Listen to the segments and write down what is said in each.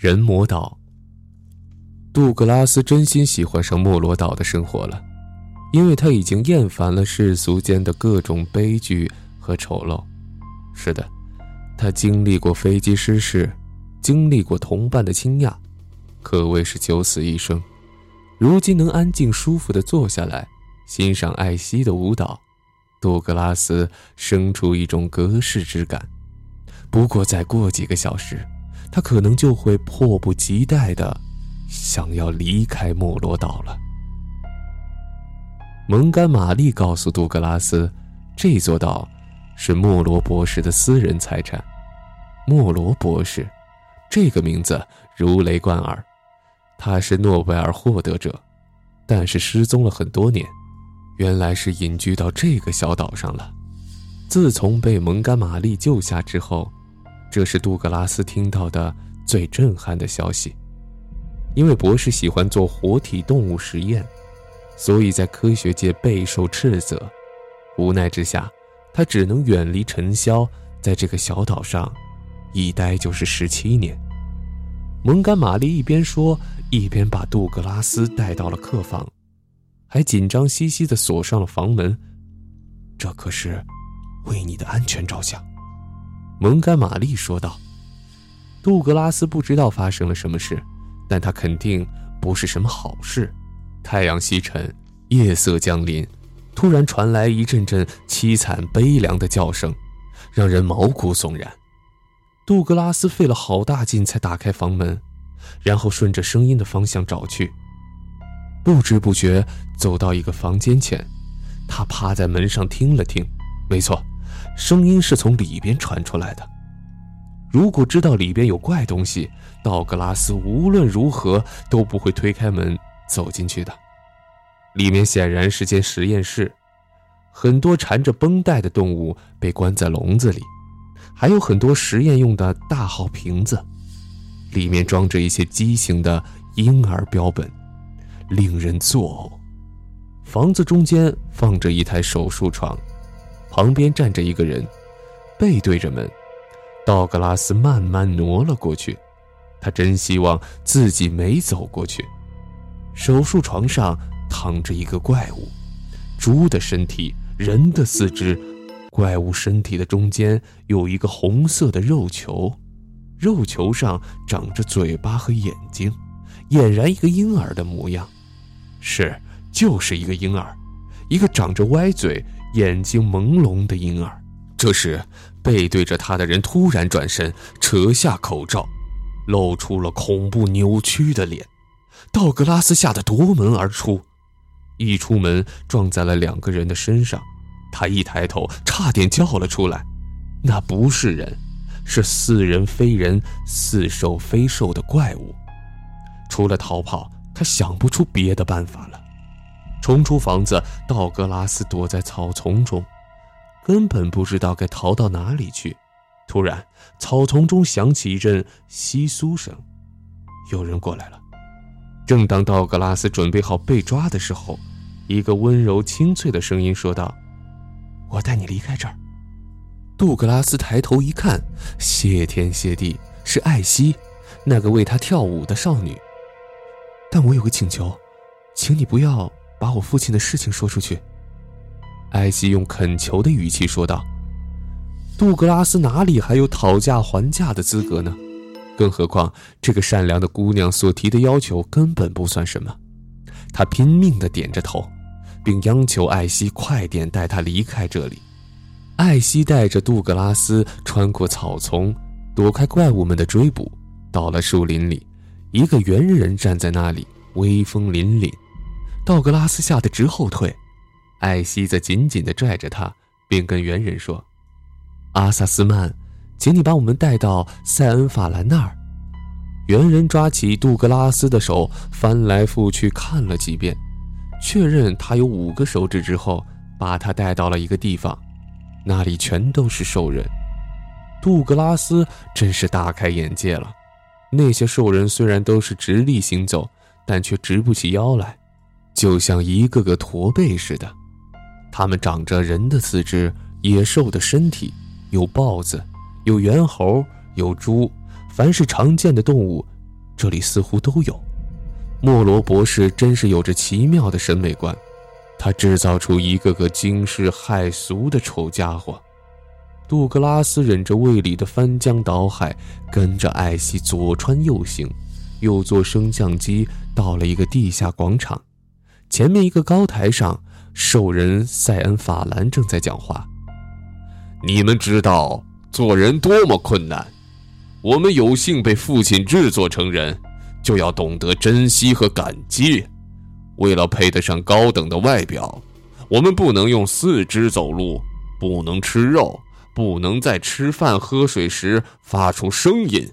人魔岛。杜格拉斯真心喜欢上莫罗岛的生活了，因为他已经厌烦了世俗间的各种悲剧和丑陋。是的，他经历过飞机失事，经历过同伴的倾轧，可谓是九死一生。如今能安静舒服地坐下来，欣赏艾希的舞蹈，杜格拉斯生出一种隔世之感。不过再过几个小时。他可能就会迫不及待的想要离开莫罗岛了。蒙干玛丽告诉杜格拉斯，这座岛是莫罗博士的私人财产。莫罗博士，这个名字如雷贯耳。他是诺贝尔获得者，但是失踪了很多年，原来是隐居到这个小岛上了。自从被蒙干玛丽救下之后。这是杜格拉斯听到的最震撼的消息，因为博士喜欢做活体动物实验，所以在科学界备受斥责。无奈之下，他只能远离尘嚣，在这个小岛上一待就是十七年。蒙干玛丽一边说，一边把杜格拉斯带到了客房，还紧张兮兮地锁上了房门。这可是为你的安全着想。蒙干玛丽说道：“杜格拉斯不知道发生了什么事，但他肯定不是什么好事。太阳西沉，夜色降临，突然传来一阵阵凄惨悲凉的叫声，让人毛骨悚然。杜格拉斯费了好大劲才打开房门，然后顺着声音的方向找去。不知不觉走到一个房间前，他趴在门上听了听，没错。”声音是从里边传出来的。如果知道里边有怪东西，道格拉斯无论如何都不会推开门走进去的。里面显然是间实验室，很多缠着绷带的动物被关在笼子里，还有很多实验用的大号瓶子，里面装着一些畸形的婴儿标本，令人作呕。房子中间放着一台手术床。旁边站着一个人，背对着门。道格拉斯慢慢挪了过去，他真希望自己没走过去。手术床上躺着一个怪物，猪的身体，人的四肢。怪物身体的中间有一个红色的肉球，肉球上长着嘴巴和眼睛，俨然一个婴儿的模样。是，就是一个婴儿，一个长着歪嘴。眼睛朦胧的婴儿，这时背对着他的人突然转身，扯下口罩，露出了恐怖扭曲的脸。道格拉斯吓得夺门而出，一出门撞在了两个人的身上。他一抬头，差点叫了出来。那不是人，是似人非人、似兽非兽的怪物。除了逃跑，他想不出别的办法了。冲出房子，道格拉斯躲在草丛中，根本不知道该逃到哪里去。突然，草丛中响起一阵窸窣声，有人过来了。正当道格拉斯准备好被抓的时候，一个温柔清脆的声音说道：“我带你离开这儿。”杜格拉斯抬头一看，谢天谢地，是艾希，那个为他跳舞的少女。但我有个请求，请你不要。把我父亲的事情说出去。”艾希用恳求的语气说道。杜格拉斯哪里还有讨价还价的资格呢？更何况这个善良的姑娘所提的要求根本不算什么。他拼命地点着头，并央求艾希快点带他离开这里。艾希带着杜格拉斯穿过草丛，躲开怪物们的追捕，到了树林里。一个猿人站在那里，威风凛凛。道格拉斯吓得直后退，艾希则紧紧地拽着他，并跟猿人说：“阿萨斯曼，请你把我们带到塞恩法兰那儿。”猿人抓起杜格拉斯的手，翻来覆去看了几遍，确认他有五个手指之后，把他带到了一个地方，那里全都是兽人。杜格拉斯真是大开眼界了，那些兽人虽然都是直立行走，但却直不起腰来。就像一个个驼背似的，它们长着人的四肢、野兽的身体，有豹子，有猿猴，有猪，凡是常见的动物这里似乎都有。莫罗博士真是有着奇妙的审美观，他制造出一个个惊世骇俗的丑家伙。杜格拉斯忍着胃里的翻江倒海，跟着艾希左穿右行，又坐升降机到了一个地下广场。前面一个高台上，兽人塞恩法兰正在讲话。你们知道做人多么困难，我们有幸被父亲制作成人，就要懂得珍惜和感激。为了配得上高等的外表，我们不能用四肢走路，不能吃肉。不能在吃饭喝水时发出声音。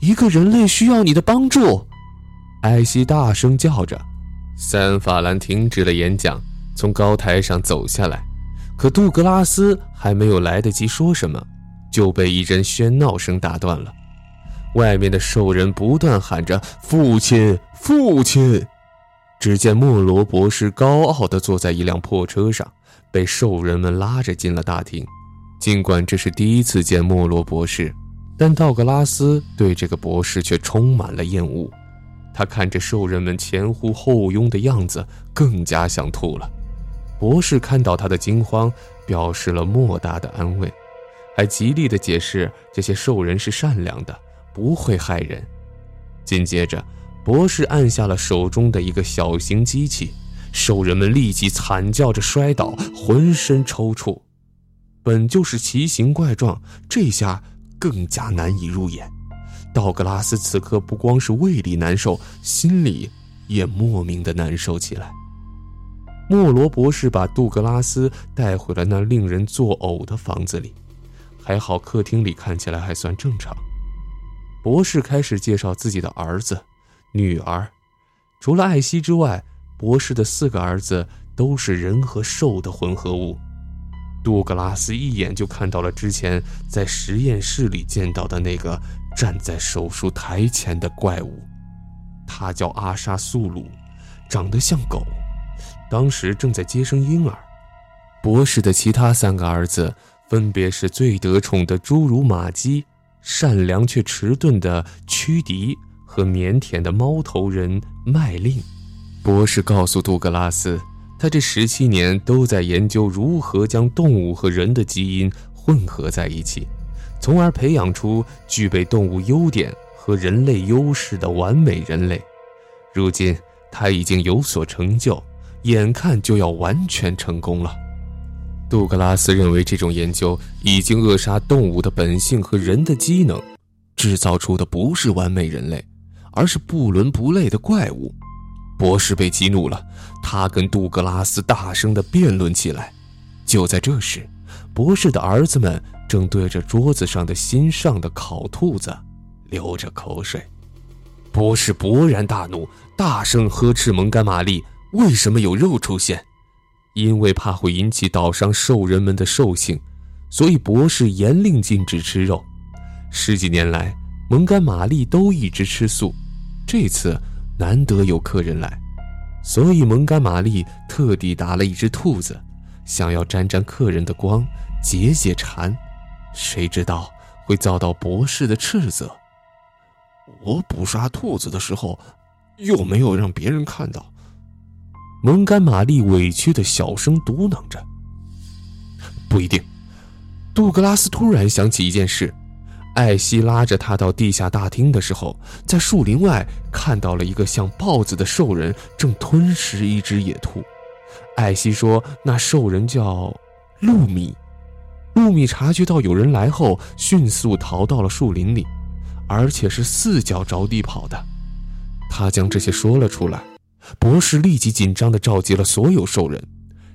一个人类需要你的帮助，艾希大声叫着。三法兰停止了演讲，从高台上走下来。可杜格拉斯还没有来得及说什么，就被一阵喧闹声打断了。外面的兽人不断喊着“父亲，父亲”。只见莫罗博士高傲地坐在一辆破车上，被兽人们拉着进了大厅。尽管这是第一次见莫罗博士，但道格拉斯对这个博士却充满了厌恶。他看着兽人们前呼后拥的样子，更加想吐了。博士看到他的惊慌，表示了莫大的安慰，还极力地解释这些兽人是善良的，不会害人。紧接着，博士按下了手中的一个小型机器，兽人们立即惨叫着摔倒，浑身抽搐。本就是奇形怪状，这下更加难以入眼。道格拉斯此刻不光是胃里难受，心里也莫名的难受起来。莫罗博士把杜格拉斯带回了那令人作呕的房子里，还好客厅里看起来还算正常。博士开始介绍自己的儿子、女儿，除了艾希之外，博士的四个儿子都是人和兽的混合物。杜格拉斯一眼就看到了之前在实验室里见到的那个站在手术台前的怪物，他叫阿沙苏鲁，长得像狗，当时正在接生婴儿。博士的其他三个儿子分别是最得宠的侏儒玛姬、善良却迟钝的屈迪和腼腆的猫头人麦令。博士告诉杜格拉斯。他这十七年都在研究如何将动物和人的基因混合在一起，从而培养出具备动物优点和人类优势的完美人类。如今他已经有所成就，眼看就要完全成功了。杜格拉斯认为，这种研究已经扼杀动物的本性和人的机能，制造出的不是完美人类，而是不伦不类的怪物。博士被激怒了，他跟杜格拉斯大声地辩论起来。就在这时，博士的儿子们正对着桌子上的新上的烤兔子流着口水。博士勃然大怒，大声呵斥蒙干玛丽：“为什么有肉出现？因为怕会引起岛上兽人们的兽性，所以博士严令禁止吃肉。十几年来，蒙干玛丽都一直吃素，这次。”难得有客人来，所以蒙干玛丽特地打了一只兔子，想要沾沾客人的光，解解馋。谁知道会遭到博士的斥责。我捕杀兔子的时候，又没有让别人看到。蒙干玛丽委屈的小声嘟囔着。不一定。杜格拉斯突然想起一件事。艾希拉着他到地下大厅的时候，在树林外看到了一个像豹子的兽人正吞食一只野兔。艾希说：“那兽人叫露米。”露米察觉到有人来后，迅速逃到了树林里，而且是四脚着地跑的。他将这些说了出来，博士立即紧张地召集了所有兽人，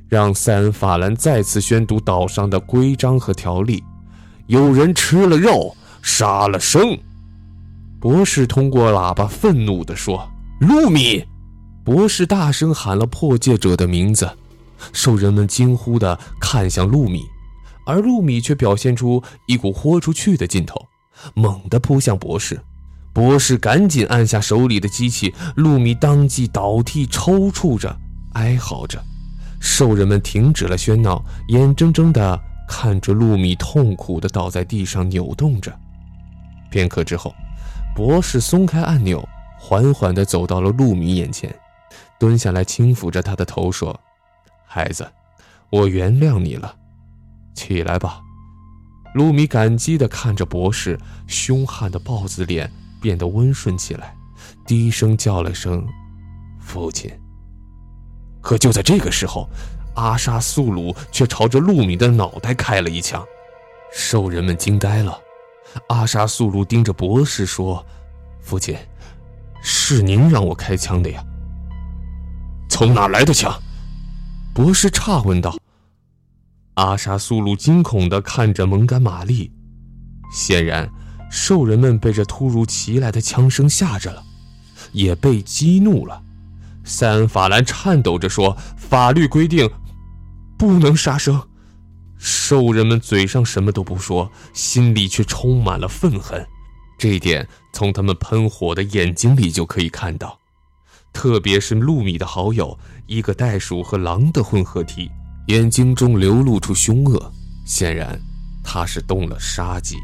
让塞恩法兰再次宣读岛上的规章和条例：有人吃了肉。杀了生！博士通过喇叭愤怒地说：“露米！”博士大声喊了破戒者的名字，兽人们惊呼地看向露米，而露米却表现出一股豁出去的劲头，猛地扑向博士。博士赶紧按下手里的机器，露米当即倒地，抽搐着，哀嚎着。兽人们停止了喧闹，眼睁睁地看着露米痛苦地倒在地上扭动着。片刻之后，博士松开按钮，缓缓地走到了陆米眼前，蹲下来轻抚着他的头，说：“孩子，我原谅你了，起来吧。”陆米感激地看着博士，凶悍的豹子脸变得温顺起来，低声叫了声：“父亲。”可就在这个时候，阿沙素鲁却朝着陆米的脑袋开了一枪，兽人们惊呆了。阿沙素鲁盯着博士说：“父亲，是您让我开枪的呀？从哪来的枪？”博士诧问道。阿沙苏鲁惊恐地看着蒙干玛丽，显然，兽人们被这突如其来的枪声吓着了，也被激怒了。塞恩法兰颤抖着说：“法律规定，不能杀生。”兽人们嘴上什么都不说，心里却充满了愤恨。这一点从他们喷火的眼睛里就可以看到，特别是露米的好友，一个袋鼠和狼的混合体，眼睛中流露出凶恶，显然他是动了杀机。